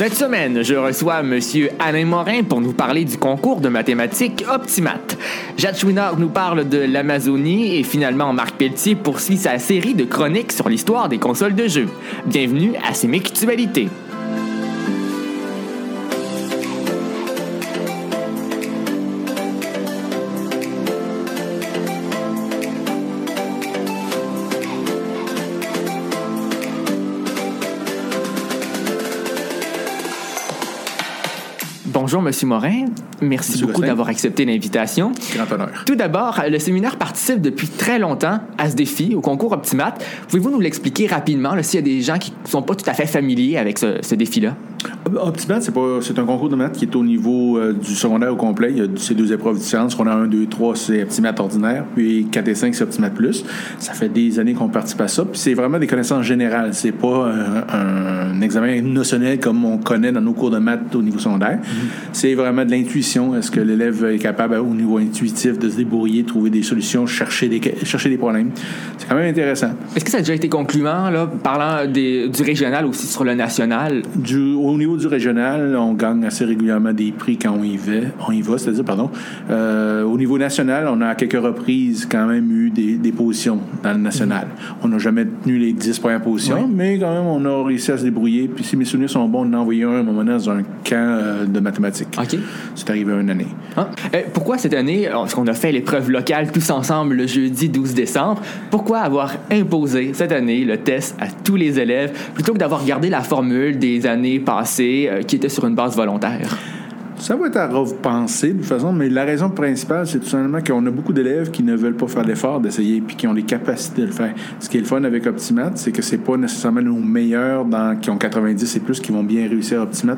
Cette semaine, je reçois M. Alain Morin pour nous parler du concours de mathématiques Optimat. Jacques Chouinard nous parle de l'Amazonie et finalement Marc Pelletier poursuit sa série de chroniques sur l'histoire des consoles de jeux. Bienvenue à Sémictualité. Bonjour, Monsieur Morin. Merci Monsieur beaucoup d'avoir accepté l'invitation. Grand honneur. Tout d'abord, le séminaire participe depuis très longtemps à ce défi, au concours Optimat. Pouvez-vous nous l'expliquer rapidement s'il y a des gens qui ne sont pas tout à fait familiers avec ce, ce défi-là? Optimat, c'est pas c'est un concours de maths qui est au niveau euh, du secondaire au complet. Il y a ces deux épreuves différentes. On a 1, 2, 3, c'est Optimat ordinaire, puis 4 et 5, c'est Optimat plus. Ça fait des années qu'on participe à ça, puis c'est vraiment des connaissances générales. C'est pas un, un examen notionnel comme on connaît dans nos cours de maths au niveau secondaire. C'est vraiment de l'intuition. Est-ce que l'élève est capable, au niveau intuitif, de se débrouiller, trouver des solutions, chercher des, chercher des problèmes? C'est quand même intéressant. Est-ce que ça a déjà été concluant, là, parlant des- du régional aussi sur le national? Du- au niveau du régional, on gagne assez régulièrement des prix quand on y va. On y va, c'est-à-dire, pardon. Euh, au niveau national, on a à quelques reprises quand même eu des, des positions dans le national. On n'a jamais tenu les 10 premières positions, Oui. mais quand même, on a réussi à se débrouiller. Puis si mes souvenirs sont bons, on en a envoyé un à un moment donné dans un camp euh, de mathématiques. OK. C'est arrivé une année. Hein? Euh, pourquoi cette année, parce qu'on a fait l'épreuve locale tous ensemble le jeudi 12 décembre, pourquoi avoir imposé cette année le test à tous les élèves plutôt que d'avoir gardé la formule des années passées euh, qui était sur une base volontaire? Ça va être à repenser de toute façon, mais la raison principale, c'est tout simplement qu'on a beaucoup d'élèves qui ne veulent pas faire l'effort d'essayer puis qui ont les capacités de le faire. Ce qui est le fun avec Optimat, c'est que c'est pas nécessairement nos meilleurs qui ont 90 et plus qui vont bien réussir à Optimat.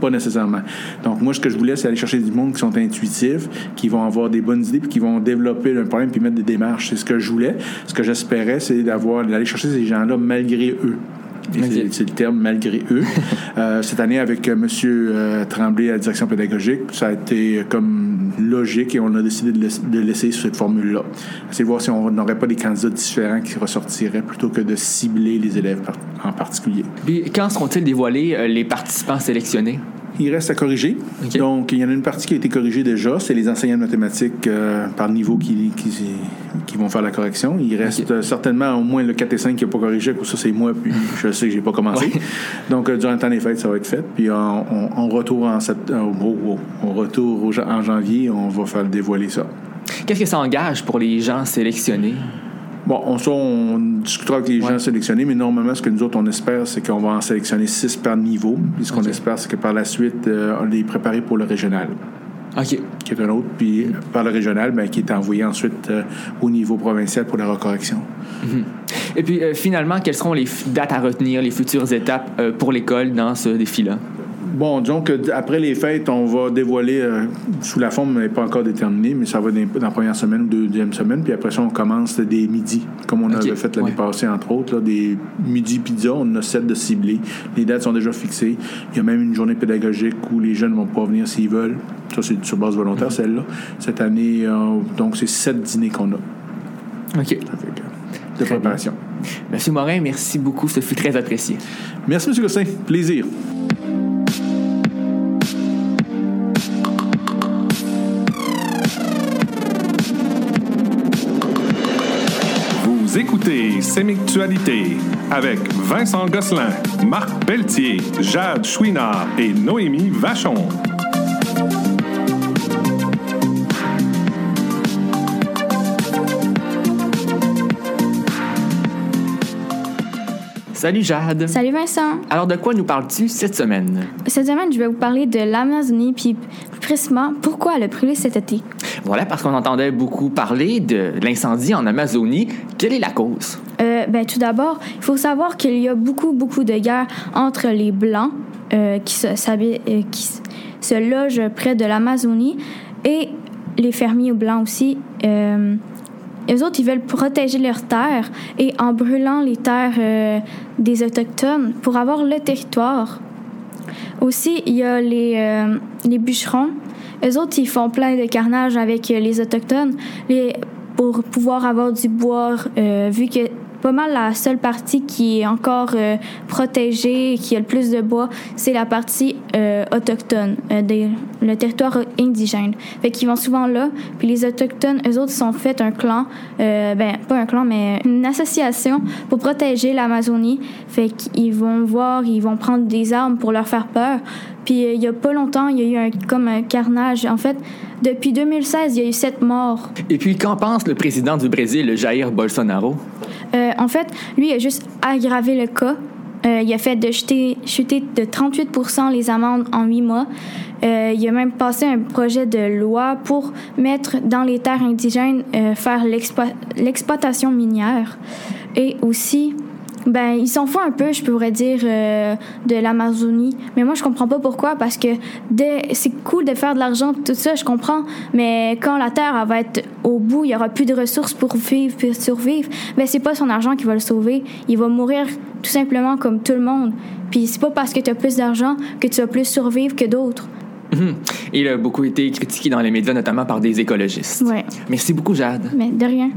Pas nécessairement. Donc, moi, ce que je voulais, c'est aller chercher du monde qui sont intuitifs, qui vont avoir des bonnes idées, puis qui vont développer un problème, puis mettre des démarches. C'est ce que je voulais. Ce que j'espérais, c'est d'aller chercher ces gens-là malgré eux. C'est- le terme malgré eux. Euh, cette année, avec M. Monsieur euh, Tremblay à la direction pédagogique, ça a été euh, comme logique et on a décidé de, laiss- de laisser cette formule-là. C'est voir si on n'aurait pas des candidats différents qui ressortiraient plutôt que de cibler les élèves par- en particulier. Puis quand seront-ils dévoilés euh, les participants sélectionnés? Il reste à corriger. Donc, il y en a une partie qui a été corrigée déjà. C'est les enseignants de mathématiques euh, par niveau qui, qui, qui vont faire la correction. Il reste euh, certainement au moins le 4 et 5 qui n'a pas corrigé. Pour ça, c'est moi, puis je sais que j'ai pas commencé. Ouais. Donc, euh, durant le temps des fêtes, ça va être fait. Puis, on, on, on retourne en, sept- oh, oh, on retourne en janvier. On va faire dévoiler ça. Qu'est-ce que ça engage pour les gens sélectionnés? Bon, on, ça, on discutera avec les Ouais. gens sélectionnés, mais normalement, ce que nous autres, on espère, c'est qu'on va en sélectionner 6 par niveau. Puis, ce qu'on espère, c'est que par la suite, euh, on les préparer pour le régional. OK. qui est un autre, puis par le régional, ben, qui est envoyé ensuite euh, au niveau provincial pour la recorrection. Et puis euh, finalement, quelles seront les f- dates à retenir, les futures étapes pour l'école dans ce défi-là? Bon, disons que d- après les fêtes, on va dévoiler, euh, sous la forme n'est pas encore déterminée, mais ça va dans dans la première semaine ou deuxième semaine, puis après ça, on commence des midis, comme on avait fait l'année ouais. passée, entre autres, là, des midis pizza, on en a sept de ciblés. Les dates sont déjà fixées. Il y a même une journée pédagogique où les jeunes vont pas venir s'ils veulent. Ça, c'est sur base volontaire, celle-là. Cette année, euh, donc, c'est sept dîners qu'on a. OK. Que- de préparation. Monsieur Morin, merci beaucoup. Ce fut très apprécié. Merci, M. Gosselin. Plaisir. Écoutez Sémictualité avec Vincent Gosselin, Marc Pelletier, Jade Chouinard et Noémie Vachon. Salut Jade. Salut Vincent. Alors, de quoi nous parles-tu cette semaine? Cette semaine, je vais vous parler de l'Amazonie, puis plus précisément, pourquoi elle a brûlé cet été. Voilà, parce qu'on entendait beaucoup parler de l'incendie en Amazonie. Quelle est la cause? Euh, ben, tout d'abord, il faut savoir qu'il y a beaucoup, beaucoup de guerres entre les Blancs euh, qui, euh, se logent près de l'Amazonie et les fermiers blancs aussi. Euh, eux autres, ils veulent protéger leurs terres et en brûlant les terres euh, des Autochtones pour avoir le territoire. Aussi, il y a les, euh, les bûcherons. Eux autres, ils font plein de carnage avec euh, les Autochtones les, pour pouvoir avoir du bois, euh, vu que pas mal la seule partie qui est encore euh, protégée, qui a le plus de bois, c'est la partie euh, autochtone, euh, des, le territoire indigène. Fait qu'ils vont souvent là, puis les autochtones, eux autres, sont fait un clan, ben pas un clan, mais une association pour protéger l'Amazonie. Fait qu'ils vont voir, ils vont prendre des armes pour leur faire peur. Puis il y a pas longtemps, il y a eu un, comme un carnage. En fait, depuis 2016, il y a eu sept morts. Et puis, qu'en pense le président du Brésil, Jair Bolsonaro? Euh, en fait, lui, a juste aggravé le cas. Euh, il a fait de chuter, de 38 les amendes en huit mois. Euh, il a même passé un projet de loi pour mettre dans les terres indigènes, faire l'explo- l'exploitation minière. Et aussi, ben, ils s'en foutent un peu, je pourrais dire, euh, de l'Amazonie. Mais moi, je comprends pas pourquoi, parce que c'est cool de faire de l'argent, tout ça, je comprends. Mais quand la Terre elle va être au bout, il y aura plus de ressources pour vivre, pour survivre. Ben, c'est pas son argent qui va le sauver. Il va mourir tout simplement comme tout le monde. Puis c'est pas parce que tu as plus d'argent que tu vas plus survivre que d'autres. Mhm. Il a beaucoup été critiqué dans les médias, notamment par des écologistes. Ouais. Merci beaucoup, Jade. Mais de rien.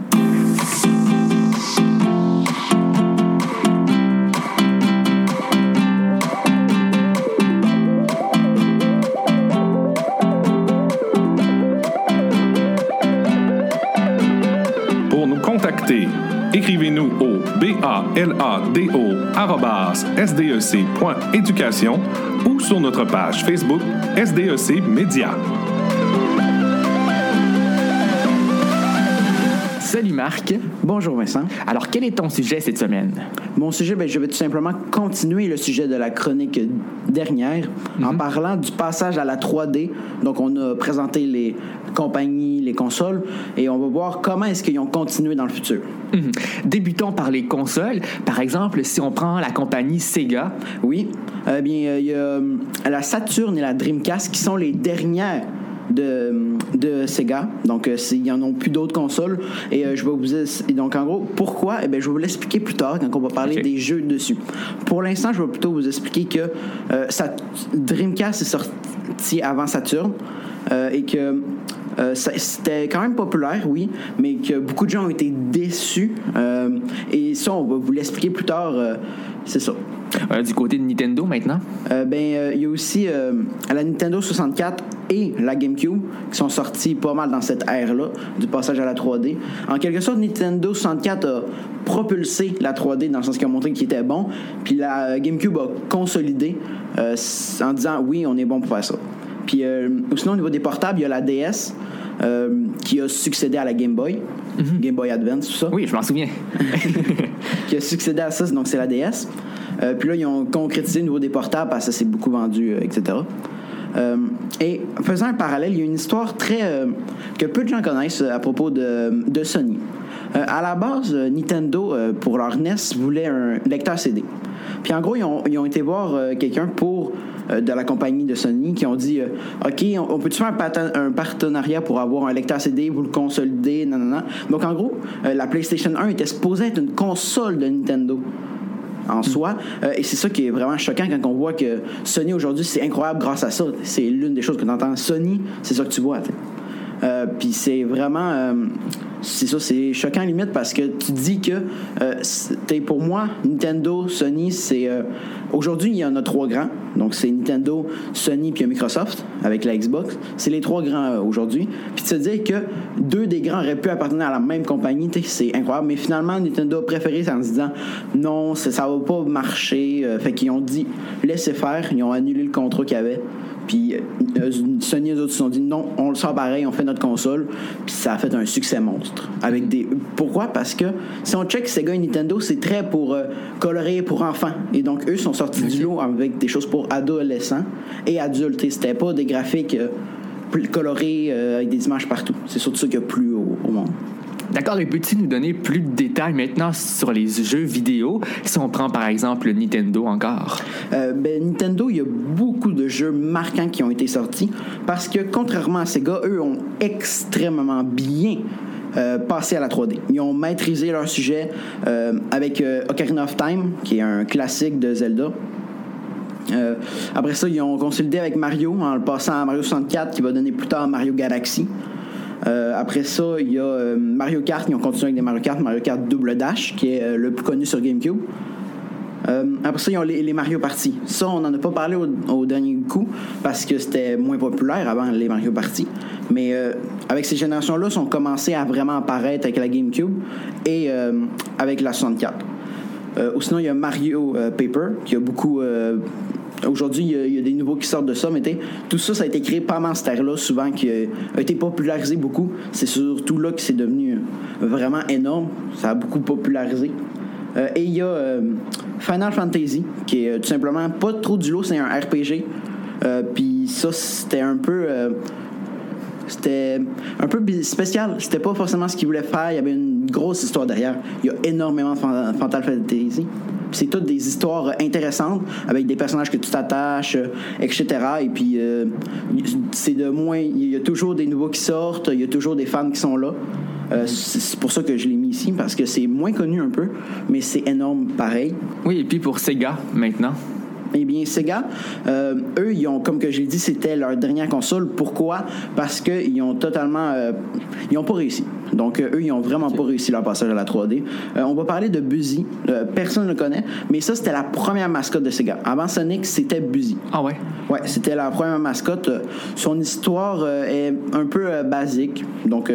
Écrivez-nous au balado@sdec.éducation ou sur notre page Facebook SDEC Média. Salut, Marc. Bonjour Vincent. Alors, quel est ton sujet cette semaine? Mon sujet, ben, je vais tout simplement continuer le sujet de la chronique dernière en parlant du passage à la 3D. Donc, on a présenté les compagnies, les consoles, et on va voir comment est-ce qu'ils ont continué dans le futur. Mhm. Débutons par les consoles. Par exemple, si on prend la compagnie Sega, Oui, eh bien, euh, il y a euh, la Saturn et la Dreamcast qui sont les dernières de, de Sega. Donc, euh, il n'y en a plus d'autres consoles. Et euh, je vais vous... et donc, en gros, pourquoi? Eh bien, je vais vous l'expliquer plus tard quand on va parler des jeux dessus. Pour l'instant, je vais plutôt vous expliquer que euh, Sat- Dreamcast est sorti avant Saturn euh, et que euh, ça- c'était quand même populaire, oui, mais que beaucoup de gens ont été déçus. Euh, et ça, on va vous l'expliquer plus tard. euh, c'est ça. Euh, du côté de Nintendo maintenant? Euh, ben, euh, il y a aussi la Nintendo 64 et la GameCube qui sont sortis pas mal dans cette ère-là du passage à la 3D. En quelque sorte, Nintendo 64 a propulsé la 3D dans le sens qu'il a montré qu'il était bon, puis la GameCube a consolidé en disant oui, on est bon pour faire ça. Puis euh, sinon, au niveau des portables, il y a la DS euh, qui a succédé à la Game Boy, Game Boy Advance, tout ça Oui, je m'en souviens. qui a succédé à ça, donc c'est la DS. Euh, puis là, ils ont concrétisé au niveau des portables parce que ça s'est beaucoup vendu, euh, etc. Euh, et faisant un parallèle, il y a une histoire très que peu de gens connaissent à propos de, de Sony. À la base, Nintendo, pour leur NES, voulait un lecteur CD. Puis en gros, ils ont, ils ont été voir quelqu'un pour de la compagnie de Sony qui ont dit OK, on, peut-tu faire un, partenariat pour avoir un lecteur CD, vous le consolider, non, non, non. Donc en gros, la PlayStation 1 était supposée être une console de Nintendo en soi. Euh, et c'est ça qui est vraiment choquant quand on voit que Sony aujourd'hui, c'est incroyable grâce à ça. C'est l'une des choses que tu entends. Sony, c'est ça que tu vois. Euh, Puis c'est vraiment. C'est ça, c'est choquant limite parce que tu dis que euh, pour moi, Nintendo, Sony, c'est. euh, Aujourd'hui, il y en a trois grands. Donc c'est Nintendo, Sony puis Microsoft avec la Xbox. C'est les trois grands euh, aujourd'hui. Puis de se dire que deux des grands auraient pu appartenir à la même compagnie, c'est incroyable. Mais finalement, Nintendo a préféré ça en se disant non, ça, ça va pas marcher. Fait qu'ils ont dit laissez faire. Ils ont annulé le contrat qu'il y avait. Puis euh, Sony et les autres se sont dit non, on le sort pareil, on fait notre console. Puis ça a fait un succès monstre. Avec des... Pourquoi? Parce que si on check Sega et Nintendo, c'est très pour euh, colorer pour enfants. Et donc eux sont sortis du lot avec des choses pour adolescents et adultes. Et c'était pas des graphiques euh, colorés avec des images partout. C'est surtout ça qu'il y a plus au, au monde. D'accord, et peux-tu nous donner plus de détails maintenant sur les jeux vidéo, si on prend par exemple Nintendo encore? Euh, ben, Nintendo, il y a beaucoup de jeux marquants qui ont été sortis parce que, contrairement à Sega, eux ont extrêmement bien euh, passé à la 3D. Ils ont maîtrisé leur sujet euh, avec euh, Ocarina of Time, qui est un classique de Zelda. Après ça, ils ont consolidé avec Mario en le passant à Mario 64, qui va donner plus tard Mario Galaxy. Euh, après ça, il y a euh, Mario Kart, ils ont continué avec des Mario Kart, Mario Kart Double Dash, qui est euh, le plus connu sur GameCube. Après ça, ils ont les, les Mario Party. Ça, on n'en a pas parlé au, dernier coup parce que c'était moins populaire avant les Mario Party. Mais avec ces générations-là, ils ont commencé à vraiment apparaître avec la GameCube et avec la 64. Euh, ou sinon, il y a Mario Paper, qui a beaucoup. Aujourd'hui, il y, a, des nouveaux qui sortent de ça, mais tout ça, ça a été créé pendant cette ère-là, souvent, qui a, été popularisé beaucoup. C'est surtout là que c'est devenu vraiment énorme. Ça a beaucoup popularisé. Euh, et il y a euh, Final Fantasy, qui est euh, tout simplement pas trop du lot, c'est un RPG. Euh, Puis ça, c'était un peu. c'était un peu spécial. C'était pas forcément ce qu'ils voulaient faire. Il y avait une grosse histoire derrière. Il y a énormément de Final Fantasy. C'est toutes des histoires intéressantes avec des personnages que tu t'attaches, euh, etc. Et puis, euh, c'est de moins. Il y a toujours des nouveaux qui sortent. Il y a toujours des fans qui sont là. Euh, c'est pour ça que je l'ai mis ici parce que c'est moins connu un peu, mais c'est énorme pareil. Oui, et puis pour Sega, maintenant. Eh bien, Sega, euh, eux, ils ont, comme que j'ai dit, c'était leur dernière console. Pourquoi? Parce qu'ils ont totalement... euh, ils n'ont pas réussi. Donc, euh, eux, ils ont vraiment pas réussi leur passage à la 3D. Euh, on va parler de Buzzy. Euh, personne ne le connaît, mais ça, c'était la première mascotte de Sega. Avant Sonic, c'était Buzzy. Ah ouais? Ouais, c'était la première mascotte. Son histoire est un peu basique, donc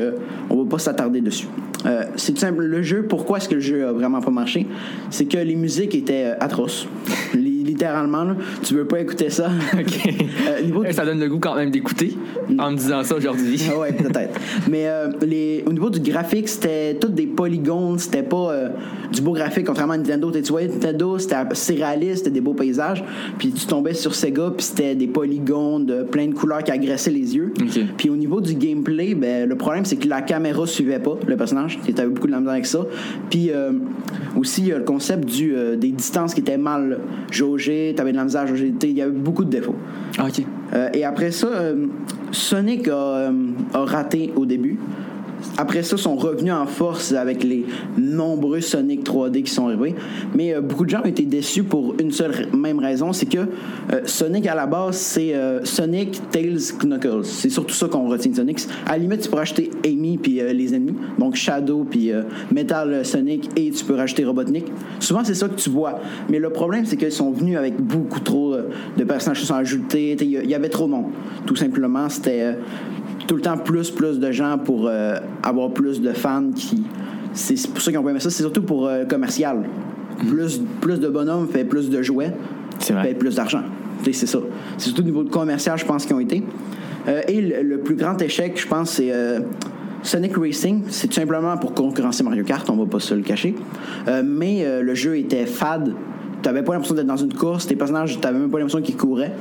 on va pas s'attarder dessus. Euh, c'est tout simple. Le jeu, pourquoi est-ce que le jeu a vraiment pas marché? C'est que les musiques étaient atroces. Li- Littéralement, là, tu veux pas écouter ça? OK. Euh, niveau de- Ça donne le goût quand même d'écouter en me disant ça aujourd'hui. Ah ouais, peut-être. Mais euh, les, au niveau du graphique, c'était tous des polygones, c'était pas euh, du beau graphique, contrairement à Nintendo. Tu voyais Nintendo, c'était assez réaliste, c'était des beaux paysages. Puis tu tombais sur Sega, puis c'était des polygones de plein de couleurs qui agressaient les yeux. Puis au niveau du gameplay, ben, le problème, c'est que la caméra suivait pas le personnage. Tu avais beaucoup de la misère avec ça. Puis euh, aussi, il y a le concept du, euh, des distances qui étaient mal jaugées. Tu avais de la misère à jauger. Il y avait beaucoup de défauts. Ah, OK. Euh, et après ça, euh, Sonic a, euh, a raté au début. Après ça, ils sont revenus en force avec les nombreux Sonic 3D qui sont arrivés. Mais euh, beaucoup de gens ont été déçus pour une seule même raison, c'est que euh, Sonic à la base, c'est euh, Sonic, Tails, Knuckles. C'est surtout ça qu'on retient de Sonic. À la limite, tu peux rajouter Amy puis les ennemis, donc Shadow puis Metal Sonic et tu peux rajouter Robotnik. Souvent, c'est ça que tu vois. Mais le problème, c'est qu'ils sont venus avec beaucoup trop de personnages qui sont ajoutés. Il y y avait trop de monde. Tout simplement, c'était tout le temps plus, plus de gens pour euh, avoir plus de fans qui. C'est pour ça qu'ils ont pas aimé ça. C'est surtout pour euh, commercial. Plus, plus de bonhommes fait plus de jouets, C'est vrai. fait plus d'argent. C'est ça. C'est surtout au niveau de commercial, je pense, qu'ils ont été. Euh, et le, le plus grand échec, je pense, c'est. Sonic Racing, c'est tout simplement pour concurrencer Mario Kart, on va pas se le cacher. Mais le jeu était fade. T'avais pas l'impression d'être dans une course, tes personnages, t'avais même pas l'impression qu'ils couraient.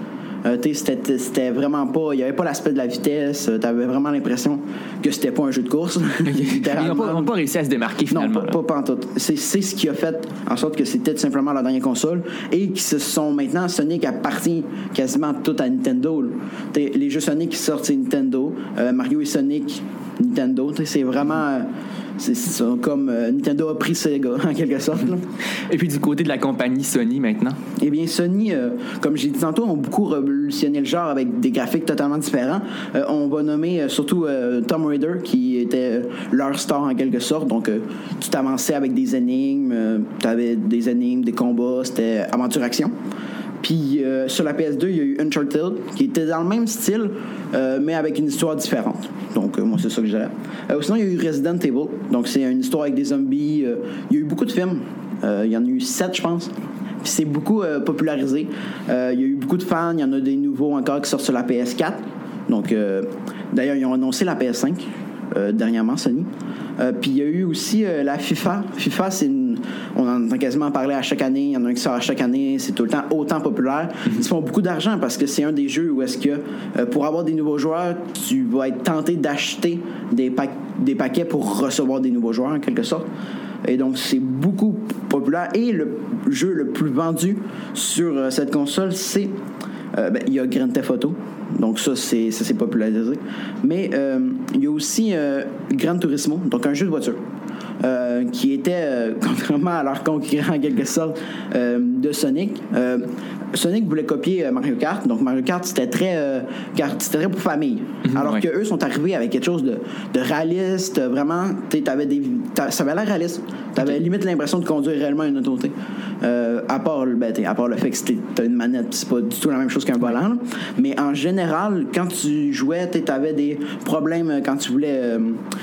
Euh, c'était vraiment pas. Il y avait pas l'aspect de la vitesse. euh, T'avais vraiment l'impression que c'était pas un jeu de course. Ils n'ont pas, réussi à se démarquer Non, finalement. pas, là. pas, pas en tout. C'est ce qui a fait en sorte que c'était tout simplement la dernière console et qui se sont maintenant Sonic appartient quasiment tout à Nintendo. Les jeux Sonic qui sortent c'est Nintendo, Euh, Mario et Sonic Nintendo. C'est vraiment euh, c'est c'est comme euh, Nintendo a pris Sega en quelque sorte. là. Et puis du côté de la compagnie Sony maintenant? Eh bien, Sony, euh, comme j'ai dit tantôt, ont beaucoup révolutionné le genre avec des graphiques totalement différents. Euh, on va nommer surtout Tomb Raider, qui était leur star en quelque sorte. Donc, tu t'avançais avec des énigmes, tu avais des énigmes, des combats, c'était aventure-action. Puis euh, sur la PS2, il y a eu Uncharted, qui était dans le même style, euh, mais avec une histoire différente. Donc, euh, moi, c'est ça que. Euh, sinon, il y a eu Resident Evil. Donc, c'est une histoire avec des zombies. Il y a eu beaucoup de films. Il y en a eu sept, je pense. Puis c'est beaucoup popularisé. Il y a eu beaucoup de fans. Il y en a des nouveaux encore qui sortent sur la PS4. Donc, d'ailleurs, ils ont annoncé la PS5 euh, dernièrement, Sony. Puis il y a eu aussi la FIFA. FIFA, c'est une- on en entend quasiment parler à chaque année. Il y en a un qui sort à chaque année. C'est tout le temps autant populaire. Ils font beaucoup d'argent parce que c'est un des jeux où est-ce que euh, pour avoir des nouveaux joueurs, tu vas être tenté d'acheter des, pa- des paquets pour recevoir des nouveaux joueurs en quelque sorte. Et donc, c'est beaucoup populaire. Et le jeu le plus vendu sur euh, cette console, c'est. euh, ben, il y a Grand Theft. Donc, ça, c'est, ça s'est popularisé. Mais il y a aussi Gran Turismo, donc un jeu de voiture. Euh, qui était, euh, contrairement à leur concurrent en quelque sorte euh, de Sonic, euh, Sonic voulait copier Mario Kart, donc Mario Kart c'était très, très pour famille. Alors ouais. que eux sont arrivés avec quelque chose de, de réaliste, vraiment. tu avais des, ça avait l'air réaliste. T'avais limite l'impression de conduire réellement une auto. à part, le- ben, à part le fait que c'était- t'as une manette, c'est pas du tout la même chose qu'un volant. là. Mais en général, quand tu jouais, tu avais des problèmes quand tu voulais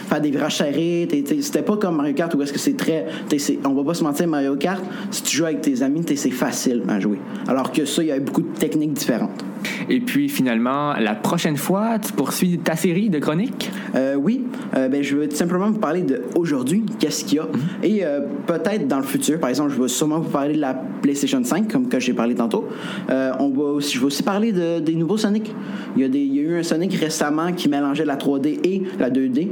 faire des virages serrés. C'était pas comme Mario Kart où est-ce que c'est très. c'est- on va pas se mentir, Mario Kart, si tu joues avec tes amis, c'est facile à jouer. Alors que ça, il y avait beaucoup de techniques différentes. Et puis finalement, la prochaine fois, tu poursuis ta série de chroniques? Euh, oui, euh, ben, je veux tout simplement vous parler de aujourd'hui, qu'est-ce qu'il y a. Et euh, peut-être dans le futur, par exemple, je vais sûrement vous parler de la PlayStation 5, comme que j'ai parlé tantôt. On va aussi, je vais aussi parler de- des nouveaux Sonic. Il y, a des, il y a eu un Sonic récemment qui mélangeait la 3D et la 2D.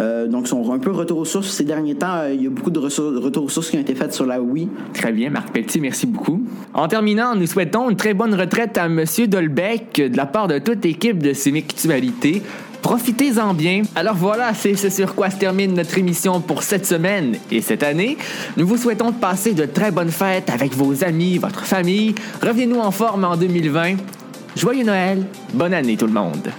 Euh, donc, sont un peu retour aux sources. Ces derniers temps, euh, il y a beaucoup de retours aux sources qui ont été faites sur la Wii. Très bien, Marc Pelletier, merci beaucoup. En terminant, nous souhaitons une très bonne retraite à M. Dolbeck de la part de toute l'équipe de Sémictualité. Profitez-en bien. Alors voilà, c'est ce sur quoi se termine notre émission pour cette semaine et cette année. Nous vous souhaitons de passer de très bonnes fêtes avec vos amis, votre famille. Revenez-nous en forme en 2020. Joyeux Noël, bonne année tout le monde.